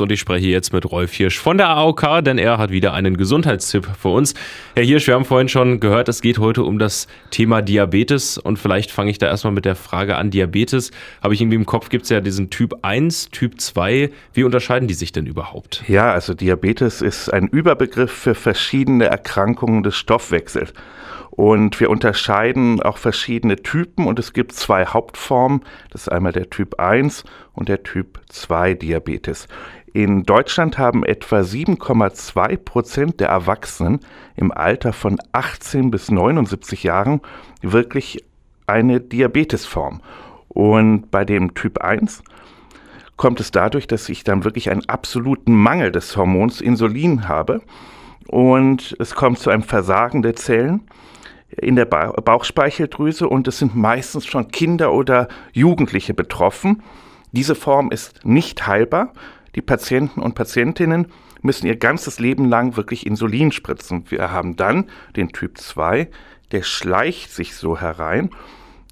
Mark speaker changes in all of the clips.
Speaker 1: Und ich spreche jetzt mit Rolf Hirsch von der AOK, denn er hat wieder einen Gesundheitstipp für uns. Herr Hirsch, wir haben vorhin schon gehört, es geht heute um das Thema Diabetes. Und vielleicht fange ich da erstmal mit der Frage an. Diabetes, habe ich irgendwie im Kopf, gibt es ja diesen Typ 1, Typ 2. Wie unterscheiden die sich denn überhaupt?
Speaker 2: Ja, also Diabetes ist ein Überbegriff für verschiedene Erkrankungen des Stoffwechsels. Und wir unterscheiden auch verschiedene Typen und es gibt zwei Hauptformen. Das ist einmal der Typ 1 und der Typ 2 Diabetes. In Deutschland haben etwa 7,2 Prozent der Erwachsenen im Alter von 18 bis 79 Jahren wirklich eine Diabetesform. Und bei dem Typ 1 kommt es dadurch, dass ich dann wirklich einen absoluten Mangel des Hormons Insulin habe. Und es kommt zu einem Versagen der Zellen in der Bauchspeicheldrüse und es sind meistens schon Kinder oder Jugendliche betroffen. Diese Form ist nicht heilbar. Die Patienten und Patientinnen müssen ihr ganzes Leben lang wirklich Insulin spritzen. Wir haben dann den Typ 2, der schleicht sich so herein.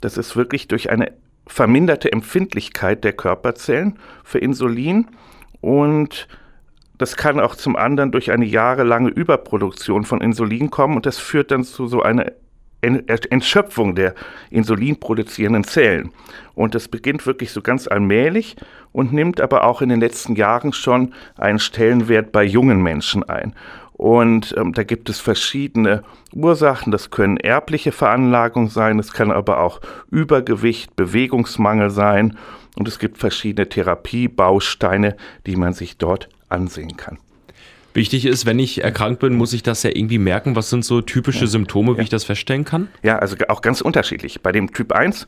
Speaker 2: Das ist wirklich durch eine verminderte Empfindlichkeit der Körperzellen für Insulin und das kann auch zum anderen durch eine jahrelange Überproduktion von Insulin kommen und das führt dann zu so einer Entschöpfung der insulinproduzierenden Zellen. Und das beginnt wirklich so ganz allmählich und nimmt aber auch in den letzten Jahren schon einen Stellenwert bei jungen Menschen ein. Und ähm, da gibt es verschiedene Ursachen. Das können erbliche Veranlagungen sein, es kann aber auch Übergewicht, Bewegungsmangel sein. Und es gibt verschiedene Therapiebausteine, die man sich dort ansehen kann.
Speaker 1: Wichtig ist, wenn ich erkrankt bin, muss ich das ja irgendwie merken. Was sind so typische ja. Symptome, wie ja. ich das feststellen kann?
Speaker 2: Ja, also auch ganz unterschiedlich. Bei dem Typ 1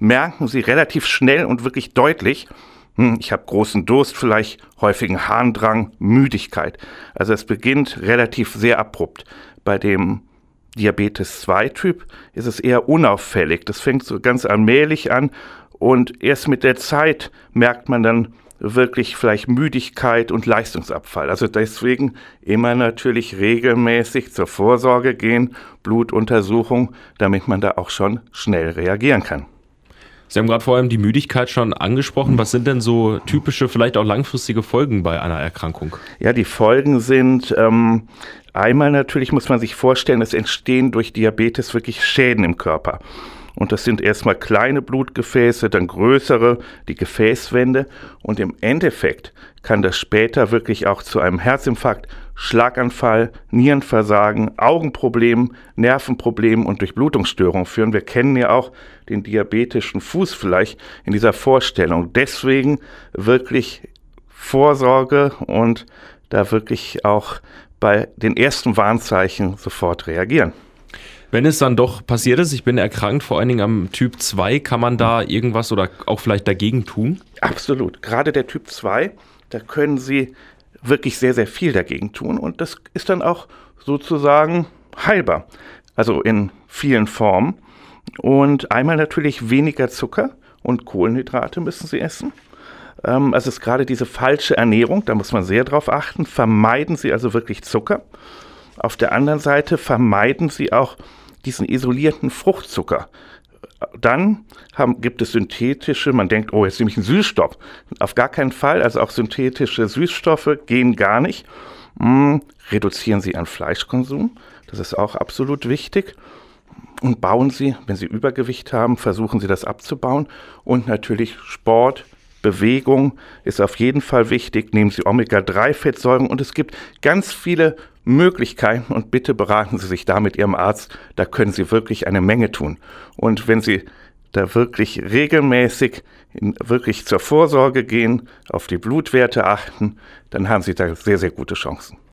Speaker 2: merken Sie relativ schnell und wirklich deutlich, hm, ich habe großen Durst, vielleicht häufigen Harndrang, Müdigkeit. Also es beginnt relativ sehr abrupt. Bei dem Diabetes 2 Typ ist es eher unauffällig. Das fängt so ganz allmählich an und erst mit der Zeit merkt man dann, wirklich vielleicht Müdigkeit und Leistungsabfall. Also deswegen immer natürlich regelmäßig zur Vorsorge gehen, Blutuntersuchung, damit man da auch schon schnell reagieren kann.
Speaker 1: Sie haben gerade vor allem die Müdigkeit schon angesprochen. Was sind denn so typische, vielleicht auch langfristige Folgen bei einer Erkrankung?
Speaker 2: Ja, die Folgen sind ähm, einmal natürlich, muss man sich vorstellen, es entstehen durch Diabetes wirklich Schäden im Körper. Und das sind erstmal kleine Blutgefäße, dann größere, die Gefäßwände. Und im Endeffekt kann das später wirklich auch zu einem Herzinfarkt, Schlaganfall, Nierenversagen, Augenproblemen, Nervenproblemen und Durchblutungsstörungen führen. Wir kennen ja auch den diabetischen Fuß vielleicht in dieser Vorstellung. Deswegen wirklich Vorsorge und da wirklich auch bei den ersten Warnzeichen sofort reagieren.
Speaker 1: Wenn es dann doch passiert ist, ich bin erkrankt, vor allen Dingen am Typ 2, kann man da irgendwas oder auch vielleicht dagegen tun?
Speaker 2: Absolut. Gerade der Typ 2, da können Sie wirklich sehr, sehr viel dagegen tun und das ist dann auch sozusagen heilbar. Also in vielen Formen. Und einmal natürlich weniger Zucker und Kohlenhydrate müssen Sie essen. Also es ist gerade diese falsche Ernährung, da muss man sehr drauf achten. Vermeiden Sie also wirklich Zucker. Auf der anderen Seite vermeiden Sie auch diesen isolierten Fruchtzucker. Dann haben, gibt es synthetische, man denkt, oh, jetzt nehme ich einen Süßstoff. Auf gar keinen Fall, also auch synthetische Süßstoffe gehen gar nicht. Hm, reduzieren Sie Ihren Fleischkonsum, das ist auch absolut wichtig. Und bauen Sie, wenn Sie Übergewicht haben, versuchen Sie das abzubauen. Und natürlich Sport, Bewegung ist auf jeden Fall wichtig. Nehmen Sie Omega-3-Fettsäuren und es gibt ganz viele Möglichkeiten und bitte beraten Sie sich da mit Ihrem Arzt. Da können Sie wirklich eine Menge tun. Und wenn Sie da wirklich regelmäßig in, wirklich zur Vorsorge gehen, auf die Blutwerte achten, dann haben Sie da sehr, sehr gute Chancen.